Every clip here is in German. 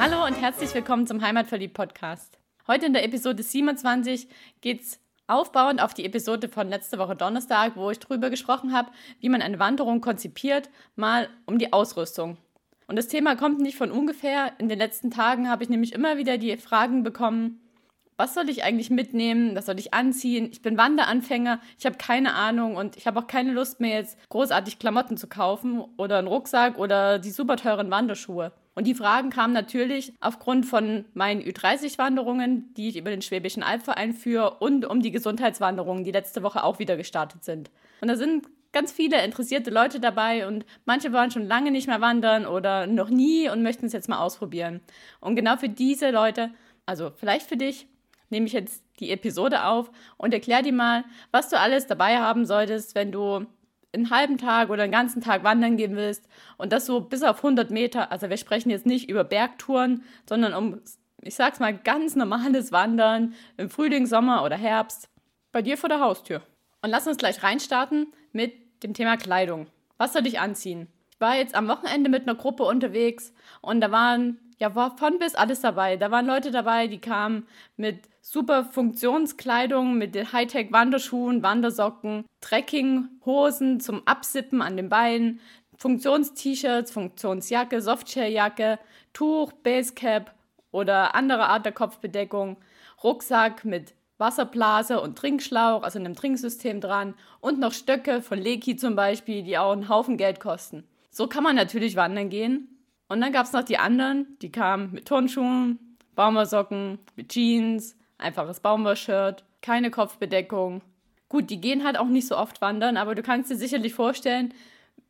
Hallo und herzlich willkommen zum Heimatverliebt Podcast. Heute in der Episode 27 geht es aufbauend auf die Episode von letzte Woche Donnerstag, wo ich darüber gesprochen habe, wie man eine Wanderung konzipiert, mal um die Ausrüstung. Und das Thema kommt nicht von ungefähr. In den letzten Tagen habe ich nämlich immer wieder die Fragen bekommen, was soll ich eigentlich mitnehmen, was soll ich anziehen? Ich bin Wanderanfänger, ich habe keine Ahnung und ich habe auch keine Lust mehr jetzt großartig Klamotten zu kaufen oder einen Rucksack oder die super teuren Wanderschuhe. Und die Fragen kamen natürlich aufgrund von meinen Ü30-Wanderungen, die ich über den Schwäbischen Albverein führe und um die Gesundheitswanderungen, die letzte Woche auch wieder gestartet sind. Und da sind ganz viele interessierte Leute dabei und manche wollen schon lange nicht mehr wandern oder noch nie und möchten es jetzt mal ausprobieren. Und genau für diese Leute, also vielleicht für dich, nehme ich jetzt die Episode auf und erkläre dir mal, was du alles dabei haben solltest, wenn du einen halben Tag oder einen ganzen Tag wandern gehen willst und das so bis auf 100 Meter. Also wir sprechen jetzt nicht über Bergtouren, sondern um, ich sag's mal, ganz normales Wandern im Frühling, Sommer oder Herbst bei dir vor der Haustür. Und lass uns gleich reinstarten mit dem Thema Kleidung. Was soll ich anziehen? Ich war jetzt am Wochenende mit einer Gruppe unterwegs und da waren ja, von bis alles dabei. Da waren Leute dabei, die kamen mit super Funktionskleidung, mit den Hightech-Wanderschuhen, Wandersocken, Trekkinghosen zum Absippen an den Beinen, Funktions-T-Shirts, Funktionsjacke, Softshell-Jacke, Tuch, Basecap oder andere Art der Kopfbedeckung, Rucksack mit Wasserblase und Trinkschlauch, also einem Trinksystem dran und noch Stöcke von Leki zum Beispiel, die auch einen Haufen Geld kosten. So kann man natürlich wandern gehen und dann gab es noch die anderen, die kamen mit Turnschuhen, Baumwollsocken, mit Jeans, einfaches Baumwollshirt, keine Kopfbedeckung. Gut, die gehen halt auch nicht so oft wandern, aber du kannst dir sicherlich vorstellen,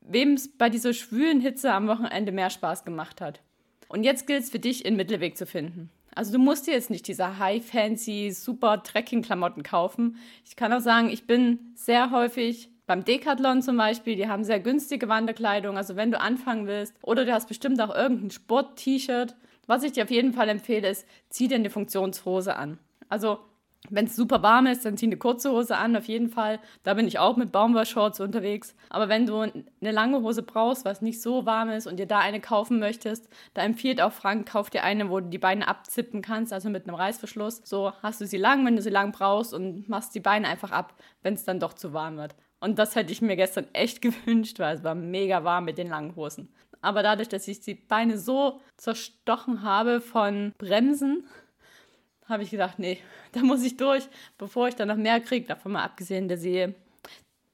wem es bei dieser schwülen Hitze am Wochenende mehr Spaß gemacht hat. Und jetzt gilt es für dich, einen Mittelweg zu finden. Also du musst dir jetzt nicht diese high-fancy, super Trekking-Klamotten kaufen. Ich kann auch sagen, ich bin sehr häufig beim Decathlon zum Beispiel, die haben sehr günstige Wanderkleidung. Also wenn du anfangen willst oder du hast bestimmt auch irgendein Sport-T-Shirt. Was ich dir auf jeden Fall empfehle, ist, zieh dir eine Funktionshose an. Also wenn es super warm ist, dann zieh eine kurze Hose an, auf jeden Fall. Da bin ich auch mit Baumwollshorts unterwegs. Aber wenn du eine lange Hose brauchst, was nicht so warm ist und dir da eine kaufen möchtest, da empfiehlt auch Frank, kauf dir eine, wo du die Beine abzippen kannst, also mit einem Reißverschluss. So hast du sie lang, wenn du sie lang brauchst und machst die Beine einfach ab, wenn es dann doch zu warm wird. Und das hätte ich mir gestern echt gewünscht, weil es war mega warm mit den langen Hosen. Aber dadurch, dass ich die Beine so zerstochen habe von Bremsen, habe ich gedacht, nee, da muss ich durch, bevor ich dann noch mehr kriege. Davon mal abgesehen, dass sie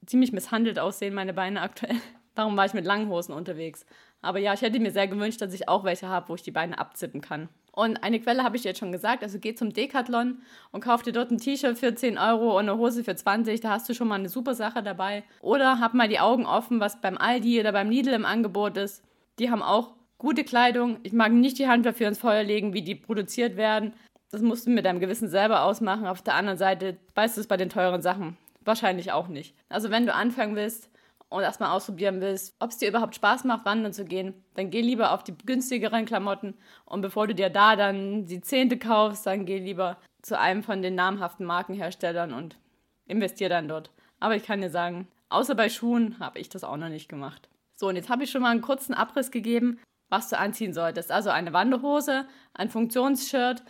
ziemlich misshandelt aussehen, meine Beine aktuell. Darum war ich mit langen Hosen unterwegs. Aber ja, ich hätte mir sehr gewünscht, dass ich auch welche habe, wo ich die Beine abzippen kann. Und eine Quelle habe ich jetzt schon gesagt, also geh zum Decathlon und kauf dir dort ein T-Shirt für 10 Euro und eine Hose für 20, da hast du schon mal eine super Sache dabei. Oder hab mal die Augen offen, was beim Aldi oder beim Lidl im Angebot ist. Die haben auch gute Kleidung. Ich mag nicht die Hand dafür ins Feuer legen, wie die produziert werden. Das musst du mit deinem Gewissen selber ausmachen. Auf der anderen Seite weißt du es bei den teuren Sachen wahrscheinlich auch nicht. Also wenn du anfangen willst, und erstmal ausprobieren willst, ob es dir überhaupt Spaß macht, wandern zu gehen, dann geh lieber auf die günstigeren Klamotten und bevor du dir da dann die Zehnte kaufst, dann geh lieber zu einem von den namhaften Markenherstellern und investier dann dort. Aber ich kann dir sagen, außer bei Schuhen habe ich das auch noch nicht gemacht. So, und jetzt habe ich schon mal einen kurzen Abriss gegeben, was du anziehen solltest. Also eine Wanderhose, ein Funktionsshirt.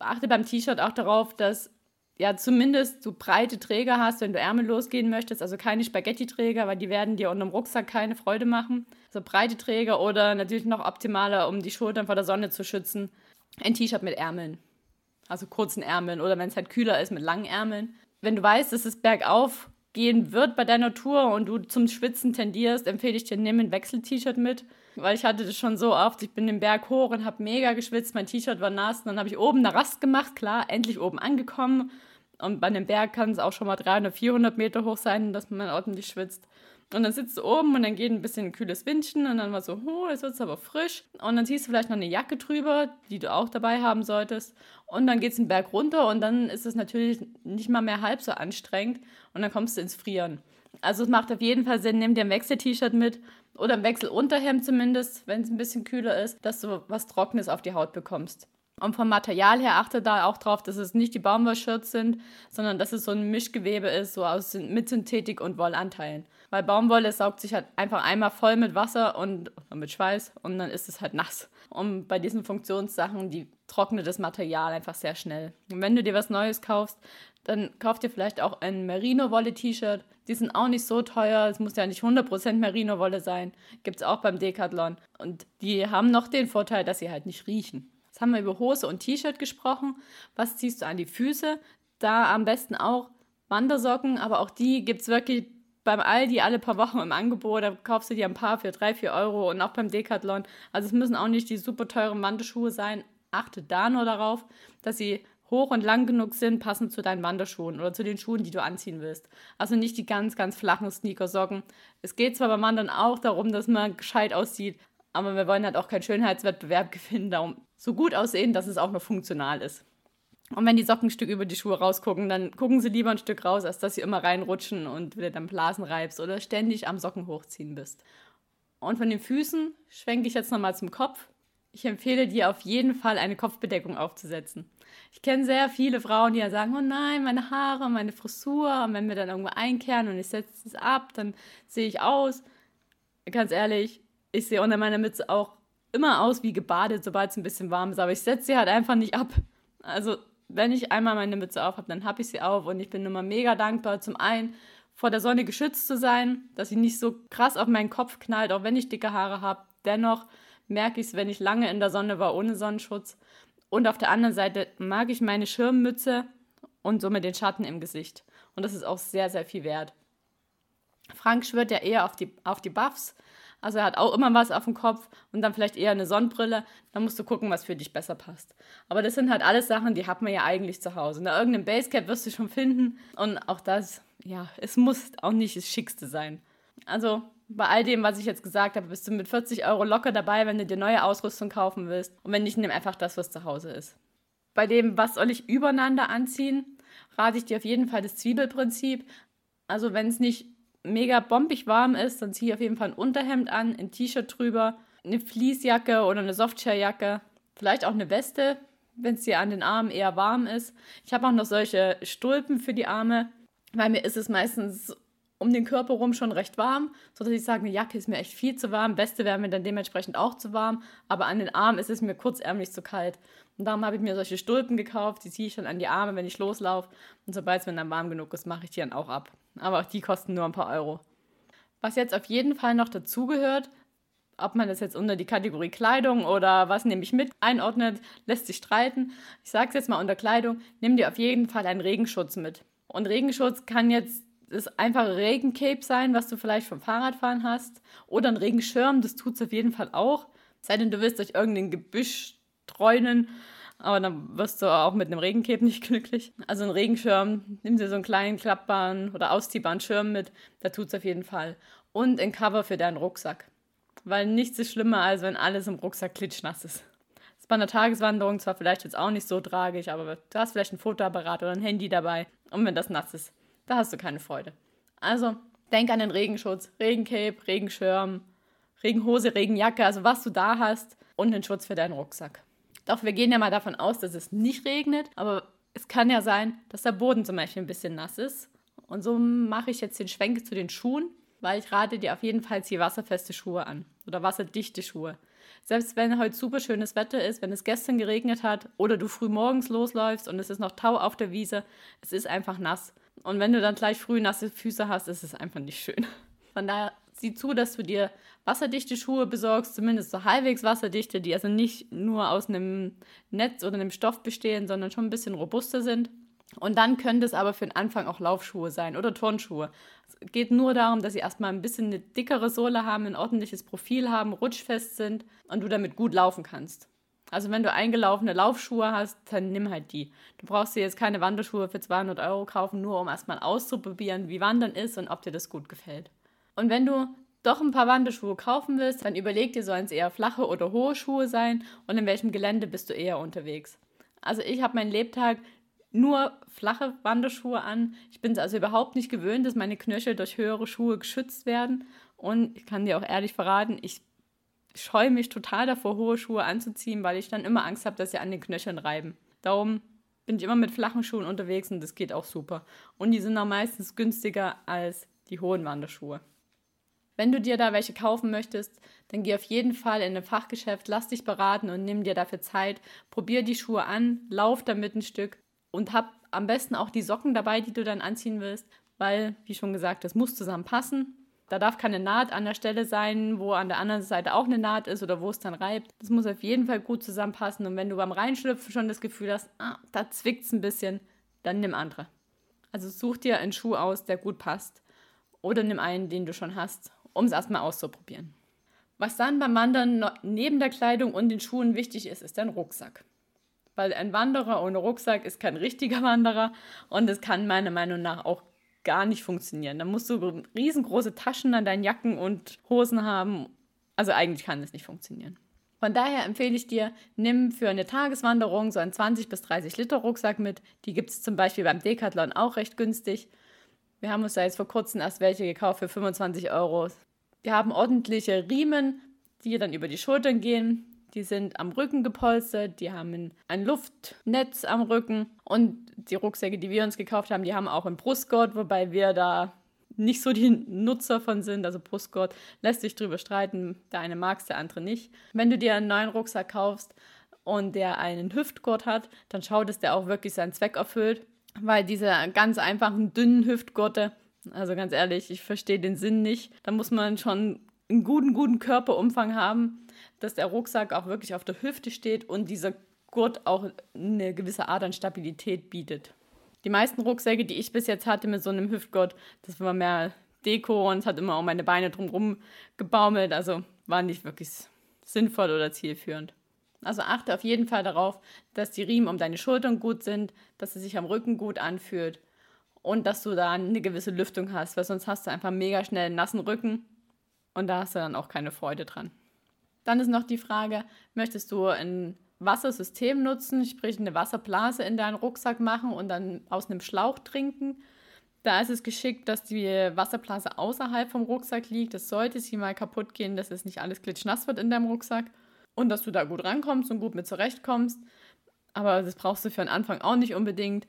Achte beim T-Shirt auch darauf, dass ja zumindest du breite Träger hast, wenn du Ärmel losgehen möchtest, also keine Spaghetti-Träger, weil die werden dir unter dem Rucksack keine Freude machen. Also breite Träger oder natürlich noch optimaler, um die Schultern vor der Sonne zu schützen, ein T-Shirt mit Ärmeln. Also kurzen Ärmeln oder wenn es halt kühler ist mit langen Ärmeln. Wenn du weißt, es bergauf gehen wird bei deiner Tour und du zum Schwitzen tendierst, empfehle ich dir, nimm ein Wechsel-T-Shirt mit, weil ich hatte das schon so oft. Ich bin den Berg hoch und habe mega geschwitzt, mein T-Shirt war nass. Und dann habe ich oben eine Rast gemacht, klar, endlich oben angekommen und bei einem Berg kann es auch schon mal 300, 400 Meter hoch sein, dass man ordentlich schwitzt. Und dann sitzt du oben und dann geht ein bisschen ein kühles Windchen und dann war so, oh, jetzt wird es aber frisch. Und dann ziehst du vielleicht noch eine Jacke drüber, die du auch dabei haben solltest. Und dann geht es einen Berg runter und dann ist es natürlich nicht mal mehr halb so anstrengend und dann kommst du ins Frieren. Also es macht auf jeden Fall Sinn, nimm dir ein Wechsel-T-Shirt mit oder ein Wechselunterhemd zumindest, wenn es ein bisschen kühler ist, dass du was Trockenes auf die Haut bekommst. Und vom Material her achte da auch drauf, dass es nicht die Baumwollshirts sind, sondern dass es so ein Mischgewebe ist, so aus mit Synthetik und Wollanteilen. Weil Baumwolle saugt sich halt einfach einmal voll mit Wasser und mit Schweiß und dann ist es halt nass. Und bei diesen Funktionssachen, die trocknet das Material einfach sehr schnell. Und wenn du dir was Neues kaufst, dann kauf dir vielleicht auch ein Merino-Wolle-T-Shirt. Die sind auch nicht so teuer. Es muss ja nicht 100% Merino-Wolle sein. Gibt es auch beim Decathlon. Und die haben noch den Vorteil, dass sie halt nicht riechen. Jetzt haben wir über Hose und T-Shirt gesprochen. Was ziehst du an die Füße? Da am besten auch Wandersocken, aber auch die gibt es wirklich beim Aldi alle paar Wochen im Angebot. Da kaufst du dir ein paar für 3, 4 Euro und auch beim Decathlon. Also es müssen auch nicht die super teuren Wanderschuhe sein. Achte da nur darauf, dass sie hoch und lang genug sind, passend zu deinen Wanderschuhen oder zu den Schuhen, die du anziehen willst. Also nicht die ganz, ganz flachen Sneakersocken. Es geht zwar beim Wandern auch darum, dass man gescheit aussieht, aber wir wollen halt auch keinen Schönheitswettbewerb gewinnen, darum so gut aussehen, dass es auch noch funktional ist. Und wenn die Socken ein Stück über die Schuhe rausgucken, dann gucken sie lieber ein Stück raus, als dass sie immer reinrutschen und wieder dann Blasen reibst oder ständig am Socken hochziehen bist. Und von den Füßen schwenke ich jetzt nochmal zum Kopf. Ich empfehle dir auf jeden Fall eine Kopfbedeckung aufzusetzen. Ich kenne sehr viele Frauen, die ja sagen, oh nein, meine Haare, meine Frisur, und wenn wir dann irgendwo einkehren und ich setze es ab, dann sehe ich aus. Ganz ehrlich, ich sehe unter meiner Mütze auch immer aus wie gebadet, sobald es ein bisschen warm ist, aber ich setze sie halt einfach nicht ab. Also, wenn ich einmal meine Mütze auf habe, dann habe ich sie auf und ich bin immer mega dankbar. Zum einen vor der Sonne geschützt zu sein, dass sie nicht so krass auf meinen Kopf knallt, auch wenn ich dicke Haare habe. Dennoch merke ich es, wenn ich lange in der Sonne war ohne Sonnenschutz. Und auf der anderen Seite mag ich meine Schirmmütze und somit den Schatten im Gesicht. Und das ist auch sehr, sehr viel wert. Frank schwört ja eher auf die, auf die Buffs. Also er hat auch immer was auf dem Kopf und dann vielleicht eher eine Sonnenbrille. Dann musst du gucken, was für dich besser passt. Aber das sind halt alles Sachen, die hat man ja eigentlich zu Hause. Na, irgendein Basecap wirst du schon finden. Und auch das, ja, es muss auch nicht das Schickste sein. Also bei all dem, was ich jetzt gesagt habe, bist du mit 40 Euro locker dabei, wenn du dir neue Ausrüstung kaufen willst. Und wenn nicht, nimm einfach das, was zu Hause ist. Bei dem, was soll ich übereinander anziehen, rate ich dir auf jeden Fall das Zwiebelprinzip. Also wenn es nicht mega bombig warm ist, dann ziehe ich auf jeden Fall ein Unterhemd an, ein T-Shirt drüber, eine Fleecejacke oder eine Softshelljacke, vielleicht auch eine Weste, wenn es dir an den Armen eher warm ist. Ich habe auch noch solche Stulpen für die Arme, weil mir ist es meistens um den Körper rum schon recht warm, sodass ich sage, eine Jacke ist mir echt viel zu warm, Weste wäre mir dann dementsprechend auch zu warm, aber an den Armen ist es mir kurzärmlich zu kalt. Und darum habe ich mir solche Stulpen gekauft, die ziehe ich dann an die Arme, wenn ich loslaufe. Und sobald es mir dann warm genug ist, mache ich die dann auch ab. Aber auch die kosten nur ein paar Euro. Was jetzt auf jeden Fall noch dazugehört, ob man das jetzt unter die Kategorie Kleidung oder was nehme ich mit einordnet, lässt sich streiten. Ich sage es jetzt mal unter Kleidung, nimm dir auf jeden Fall einen Regenschutz mit. Und Regenschutz kann jetzt das einfache Regencape sein, was du vielleicht vom Fahrradfahren hast. Oder ein Regenschirm, das tut es auf jeden Fall auch. Sei denn, du willst durch irgendein Gebüsch streunen, aber dann wirst du auch mit einem Regencape nicht glücklich. Also ein Regenschirm, nimm dir so einen kleinen klappbaren oder ausziehbaren Schirm mit, da tut es auf jeden Fall. Und ein Cover für deinen Rucksack. Weil nichts ist schlimmer, als wenn alles im Rucksack klitschnass ist. Das ist bei einer Tageswanderung zwar vielleicht jetzt auch nicht so tragisch, aber du hast vielleicht ein Fotoapparat oder ein Handy dabei. Und wenn das nass ist, da hast du keine Freude. Also, denk an den Regenschutz, Regencape, Regenschirm, Regenhose, Regenjacke, also was du da hast und den Schutz für deinen Rucksack. Doch wir gehen ja mal davon aus, dass es nicht regnet, aber es kann ja sein, dass der Boden zum Beispiel ein bisschen nass ist. Und so mache ich jetzt den Schwenk zu den Schuhen, weil ich rate dir auf jeden Fall hier wasserfeste Schuhe an oder wasserdichte Schuhe. Selbst wenn heute super schönes Wetter ist, wenn es gestern geregnet hat oder du früh morgens losläufst und es ist noch Tau auf der Wiese, es ist einfach nass. Und wenn du dann gleich früh nasse Füße hast, ist es einfach nicht schön. Von daher sieh zu, dass du dir wasserdichte Schuhe besorgst, zumindest so halbwegs wasserdichte, die also nicht nur aus einem Netz oder einem Stoff bestehen, sondern schon ein bisschen robuster sind. Und dann könnte es aber für den Anfang auch Laufschuhe sein oder Turnschuhe. Es geht nur darum, dass sie erstmal ein bisschen eine dickere Sohle haben, ein ordentliches Profil haben, rutschfest sind und du damit gut laufen kannst. Also wenn du eingelaufene Laufschuhe hast, dann nimm halt die. Du brauchst dir jetzt keine Wanderschuhe für 200 Euro kaufen, nur um erstmal auszuprobieren, wie Wandern ist und ob dir das gut gefällt. Und wenn du doch ein paar Wanderschuhe kaufen willst, dann überleg dir, sollen es eher flache oder hohe Schuhe sein und in welchem Gelände bist du eher unterwegs. Also ich habe meinen Lebtag nur flache Wanderschuhe an. Ich bin es also überhaupt nicht gewöhnt, dass meine Knöchel durch höhere Schuhe geschützt werden. Und ich kann dir auch ehrlich verraten, ich scheue mich total davor, hohe Schuhe anzuziehen, weil ich dann immer Angst habe, dass sie an den Knöcheln reiben. Darum bin ich immer mit flachen Schuhen unterwegs und das geht auch super. Und die sind auch meistens günstiger als die hohen Wanderschuhe. Wenn du dir da welche kaufen möchtest, dann geh auf jeden Fall in ein Fachgeschäft, lass dich beraten und nimm dir dafür Zeit. Probier die Schuhe an, lauf damit ein Stück und hab am besten auch die Socken dabei, die du dann anziehen willst, weil, wie schon gesagt, das muss zusammen passen. Da darf keine Naht an der Stelle sein, wo an der anderen Seite auch eine Naht ist oder wo es dann reibt. Das muss auf jeden Fall gut zusammenpassen. Und wenn du beim Reinschlüpfen schon das Gefühl hast, ah, da zwickt es ein bisschen, dann nimm andere. Also such dir einen Schuh aus, der gut passt. Oder nimm einen, den du schon hast, um es erstmal auszuprobieren. Was dann beim Wandern neben der Kleidung und den Schuhen wichtig ist, ist dein Rucksack. Weil ein Wanderer ohne Rucksack ist kein richtiger Wanderer und es kann meiner Meinung nach auch gar nicht funktionieren. Da musst du riesengroße Taschen an deinen Jacken und Hosen haben. Also eigentlich kann das nicht funktionieren. Von daher empfehle ich dir, nimm für eine Tageswanderung so einen 20 bis 30 Liter Rucksack mit. Die gibt es zum Beispiel beim Decathlon auch recht günstig. Wir haben uns da jetzt vor kurzem erst welche gekauft für 25 Euro. Wir haben ordentliche Riemen, die dann über die Schultern gehen. Die sind am Rücken gepolstert, die haben ein Luftnetz am Rücken und die Rucksäcke, die wir uns gekauft haben, die haben auch einen Brustgurt, wobei wir da nicht so die Nutzer von sind. Also Brustgurt lässt sich drüber streiten, der eine mag es, der andere nicht. Wenn du dir einen neuen Rucksack kaufst und der einen Hüftgurt hat, dann schau, dass der auch wirklich seinen Zweck erfüllt, weil diese ganz einfachen, dünnen Hüftgurte, also ganz ehrlich, ich verstehe den Sinn nicht. Da muss man schon einen guten, guten Körperumfang haben dass der Rucksack auch wirklich auf der Hüfte steht und dieser Gurt auch eine gewisse Art an Stabilität bietet. Die meisten Rucksäcke, die ich bis jetzt hatte mit so einem Hüftgurt, das war mehr Deko und es hat immer auch meine Beine drumherum gebaumelt, also war nicht wirklich sinnvoll oder zielführend. Also achte auf jeden Fall darauf, dass die Riemen um deine Schultern gut sind, dass es sich am Rücken gut anfühlt und dass du da eine gewisse Lüftung hast, weil sonst hast du einfach mega schnell einen nassen Rücken und da hast du dann auch keine Freude dran. Dann ist noch die Frage, möchtest du ein Wassersystem nutzen, sprich eine Wasserblase in deinen Rucksack machen und dann aus einem Schlauch trinken? Da ist es geschickt, dass die Wasserblase außerhalb vom Rucksack liegt. Das sollte sie mal kaputt gehen, dass es nicht alles klitschnass wird in deinem Rucksack und dass du da gut rankommst und gut mit zurechtkommst. Aber das brauchst du für den Anfang auch nicht unbedingt.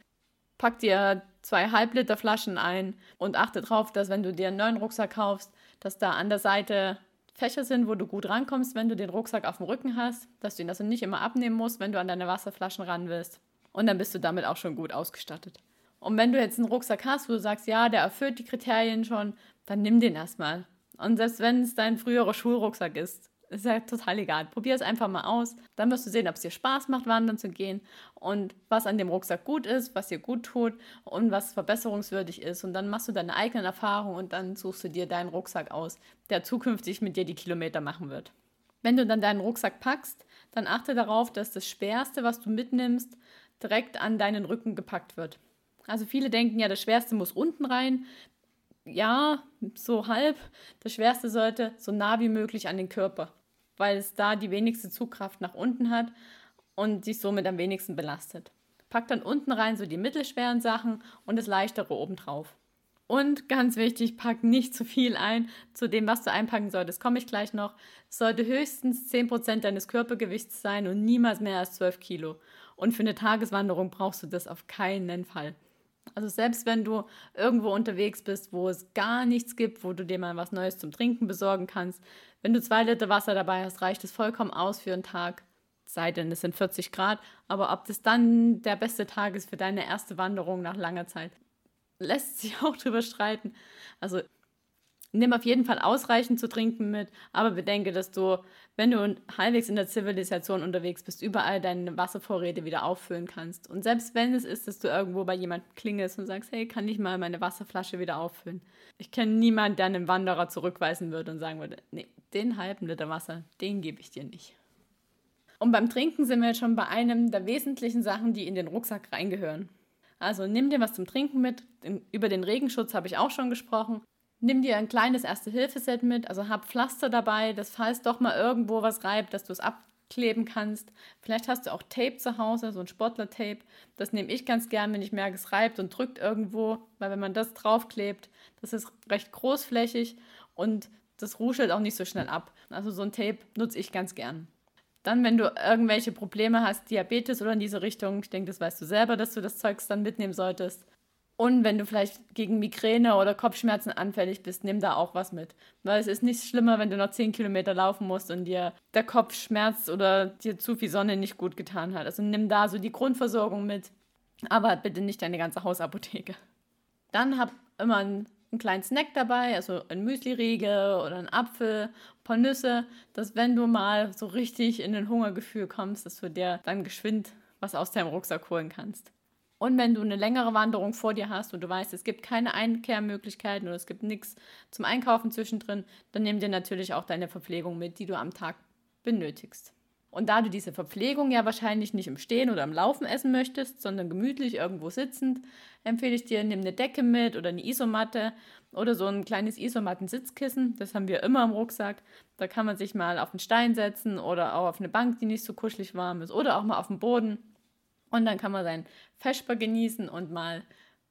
Pack dir zwei Halbliter Flaschen ein und achte darauf, dass wenn du dir einen neuen Rucksack kaufst, dass da an der Seite Fächer sind, wo du gut rankommst, wenn du den Rucksack auf dem Rücken hast, dass du ihn also nicht immer abnehmen musst, wenn du an deine Wasserflaschen ran willst. Und dann bist du damit auch schon gut ausgestattet. Und wenn du jetzt einen Rucksack hast, wo du sagst, ja, der erfüllt die Kriterien schon, dann nimm den erstmal. Und selbst wenn es dein früherer Schulrucksack ist, ist ja total egal. Probier es einfach mal aus. Dann wirst du sehen, ob es dir Spaß macht, wandern zu gehen und was an dem Rucksack gut ist, was dir gut tut und was verbesserungswürdig ist. Und dann machst du deine eigenen Erfahrungen und dann suchst du dir deinen Rucksack aus, der zukünftig mit dir die Kilometer machen wird. Wenn du dann deinen Rucksack packst, dann achte darauf, dass das Schwerste, was du mitnimmst, direkt an deinen Rücken gepackt wird. Also viele denken ja, das Schwerste muss unten rein. Ja, so halb. Das Schwerste sollte so nah wie möglich an den Körper weil es da die wenigste Zugkraft nach unten hat und sich somit am wenigsten belastet. Pack dann unten rein so die mittelschweren Sachen und das leichtere obendrauf. Und ganz wichtig, pack nicht zu viel ein. Zu dem, was du einpacken solltest, komme ich gleich noch. Es sollte höchstens 10% deines Körpergewichts sein und niemals mehr als 12 Kilo. Und für eine Tageswanderung brauchst du das auf keinen Fall. Also selbst wenn du irgendwo unterwegs bist, wo es gar nichts gibt, wo du dir mal was Neues zum Trinken besorgen kannst, wenn du zwei Liter Wasser dabei hast, reicht es vollkommen aus für einen Tag. Sei denn, es sind 40 Grad. Aber ob das dann der beste Tag ist für deine erste Wanderung nach langer Zeit, lässt sich auch drüber streiten. Also nimm auf jeden Fall ausreichend zu trinken mit, aber bedenke, dass du, wenn du halbwegs in der Zivilisation unterwegs bist, überall deine Wasservorräte wieder auffüllen kannst. Und selbst wenn es ist, dass du irgendwo bei jemandem klingelst und sagst, hey, kann ich mal meine Wasserflasche wieder auffüllen? Ich kenne niemanden, der einen Wanderer zurückweisen würde und sagen würde, nee, den halben Liter Wasser, den gebe ich dir nicht. Und beim Trinken sind wir jetzt schon bei einem der wesentlichen Sachen, die in den Rucksack reingehören. Also nimm dir was zum Trinken mit. Über den Regenschutz habe ich auch schon gesprochen. Nimm dir ein kleines Erste-Hilfe-Set mit, also hab Pflaster dabei, dass falls doch mal irgendwo was reibt, dass du es abkleben kannst. Vielleicht hast du auch Tape zu Hause, so ein Sportler-Tape. Das nehme ich ganz gern, wenn ich merke, es reibt und drückt irgendwo, weil wenn man das draufklebt, das ist recht großflächig und das ruschelt auch nicht so schnell ab. Also so ein Tape nutze ich ganz gern. Dann, wenn du irgendwelche Probleme hast, Diabetes oder in diese Richtung, ich denke, das weißt du selber, dass du das Zeugs dann mitnehmen solltest. Und wenn du vielleicht gegen Migräne oder Kopfschmerzen anfällig bist, nimm da auch was mit. Weil es ist nicht schlimmer, wenn du noch 10 Kilometer laufen musst und dir der Kopf schmerzt oder dir zu viel Sonne nicht gut getan hat. Also nimm da so die Grundversorgung mit, aber bitte nicht deine ganze Hausapotheke. Dann hab immer einen, einen kleinen Snack dabei, also ein Müsli-Riegel oder ein Apfel, ein paar Nüsse, dass wenn du mal so richtig in ein Hungergefühl kommst, dass du dir dann geschwind was aus deinem Rucksack holen kannst. Und wenn du eine längere Wanderung vor dir hast und du weißt, es gibt keine Einkehrmöglichkeiten oder es gibt nichts zum Einkaufen zwischendrin, dann nimm dir natürlich auch deine Verpflegung mit, die du am Tag benötigst. Und da du diese Verpflegung ja wahrscheinlich nicht im Stehen oder im Laufen essen möchtest, sondern gemütlich irgendwo sitzend, empfehle ich dir, nimm eine Decke mit oder eine Isomatte oder so ein kleines Isomatten-Sitzkissen. Das haben wir immer im Rucksack. Da kann man sich mal auf einen Stein setzen oder auch auf eine Bank, die nicht so kuschelig warm ist oder auch mal auf den Boden. Und dann kann man sein Vesper genießen und mal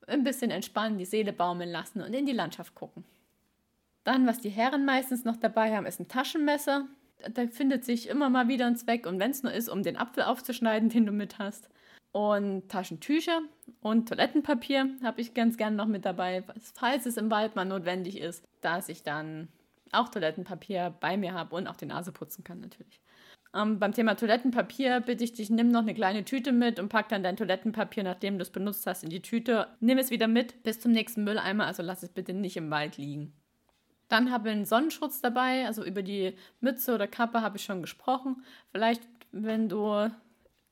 ein bisschen entspannen, die Seele baumeln lassen und in die Landschaft gucken. Dann, was die Herren meistens noch dabei haben, ist ein Taschenmesser. Da findet sich immer mal wieder ein Zweck und wenn es nur ist, um den Apfel aufzuschneiden, den du mit hast. Und Taschentücher und Toilettenpapier habe ich ganz gern noch mit dabei, falls es im Wald mal notwendig ist, dass ich dann auch Toilettenpapier bei mir habe und auch die Nase putzen kann natürlich. Ähm, beim Thema Toilettenpapier bitte ich dich, nimm noch eine kleine Tüte mit und pack dann dein Toilettenpapier, nachdem du es benutzt hast, in die Tüte. Nimm es wieder mit bis zum nächsten Mülleimer, also lass es bitte nicht im Wald liegen. Dann habe ich einen Sonnenschutz dabei, also über die Mütze oder Kappe habe ich schon gesprochen. Vielleicht, wenn du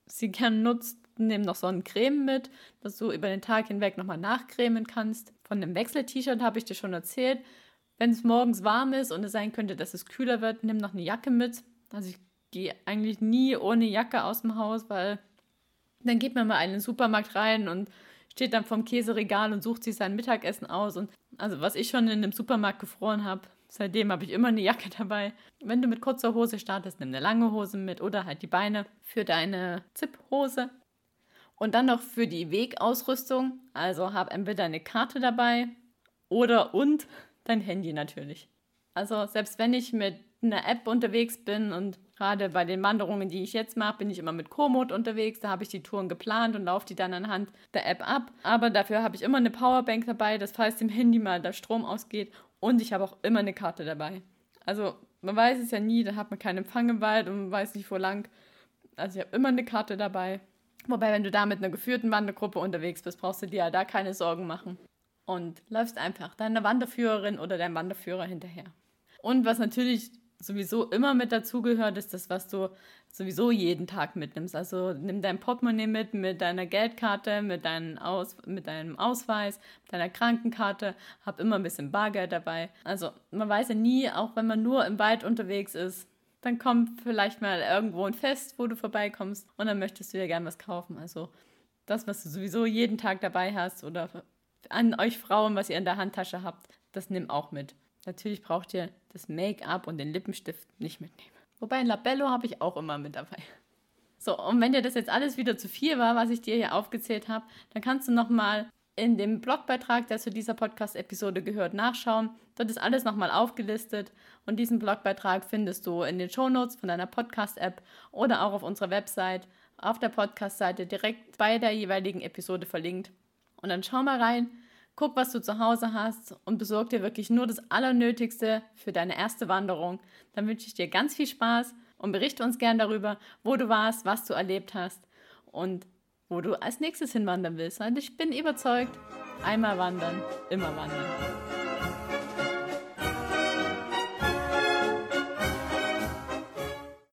sie gern nutzt, nimm noch Sonnencreme mit, dass du über den Tag hinweg nochmal nachcremen kannst. Von dem Wechsel-T-Shirt habe ich dir schon erzählt. Wenn es morgens warm ist und es sein könnte, dass es kühler wird, nimm noch eine Jacke mit. Also ich gehe eigentlich nie ohne Jacke aus dem Haus, weil dann geht man mal in den Supermarkt rein und steht dann vom Käseregal und sucht sich sein Mittagessen aus. Und also was ich schon in einem Supermarkt gefroren habe, seitdem habe ich immer eine Jacke dabei. Wenn du mit kurzer Hose startest, nimm eine lange Hose mit oder halt die Beine für deine Zip-Hose. Und dann noch für die Wegausrüstung, also hab entweder eine Karte dabei oder und dein Handy natürlich. Also selbst wenn ich mit einer App unterwegs bin und gerade bei den Wanderungen, die ich jetzt mache, bin ich immer mit Komoot unterwegs. Da habe ich die Touren geplant und laufe die dann anhand der App ab. Aber dafür habe ich immer eine Powerbank dabei, dass falls dem Handy mal der Strom ausgeht und ich habe auch immer eine Karte dabei. Also man weiß es ja nie, da hat man keinen Empfang im Wald und man weiß nicht, wo lang. Also ich habe immer eine Karte dabei. Wobei, wenn du da mit einer geführten Wandergruppe unterwegs bist, brauchst du dir ja da keine Sorgen machen. Und läufst einfach deiner Wanderführerin oder deinem Wanderführer hinterher. Und was natürlich sowieso immer mit dazugehört, ist das, was du sowieso jeden Tag mitnimmst. Also nimm dein Portemonnaie mit, mit deiner Geldkarte, mit, deinem Aus, mit deinem Ausweis, deiner Krankenkarte, hab immer ein bisschen Bargeld dabei. Also man weiß ja nie, auch wenn man nur im Wald unterwegs ist, dann kommt vielleicht mal irgendwo ein Fest, wo du vorbeikommst und dann möchtest du dir gern was kaufen. Also das, was du sowieso jeden Tag dabei hast oder an euch Frauen, was ihr in der Handtasche habt, das nimm auch mit. Natürlich braucht ihr das Make-up und den Lippenstift nicht mitnehmen. Wobei ein Labello habe ich auch immer mit dabei. So, und wenn dir das jetzt alles wieder zu viel war, was ich dir hier aufgezählt habe, dann kannst du nochmal in dem Blogbeitrag, der zu dieser Podcast-Episode gehört, nachschauen. Dort ist alles nochmal aufgelistet und diesen Blogbeitrag findest du in den Shownotes von deiner Podcast-App oder auch auf unserer Website, auf der Podcast-Seite direkt bei der jeweiligen Episode verlinkt. Und dann schau mal rein, Guck, was du zu Hause hast und besorg dir wirklich nur das Allernötigste für deine erste Wanderung. Dann wünsche ich dir ganz viel Spaß und berichte uns gern darüber, wo du warst, was du erlebt hast und wo du als nächstes hinwandern willst. Und ich bin überzeugt, einmal wandern, immer wandern.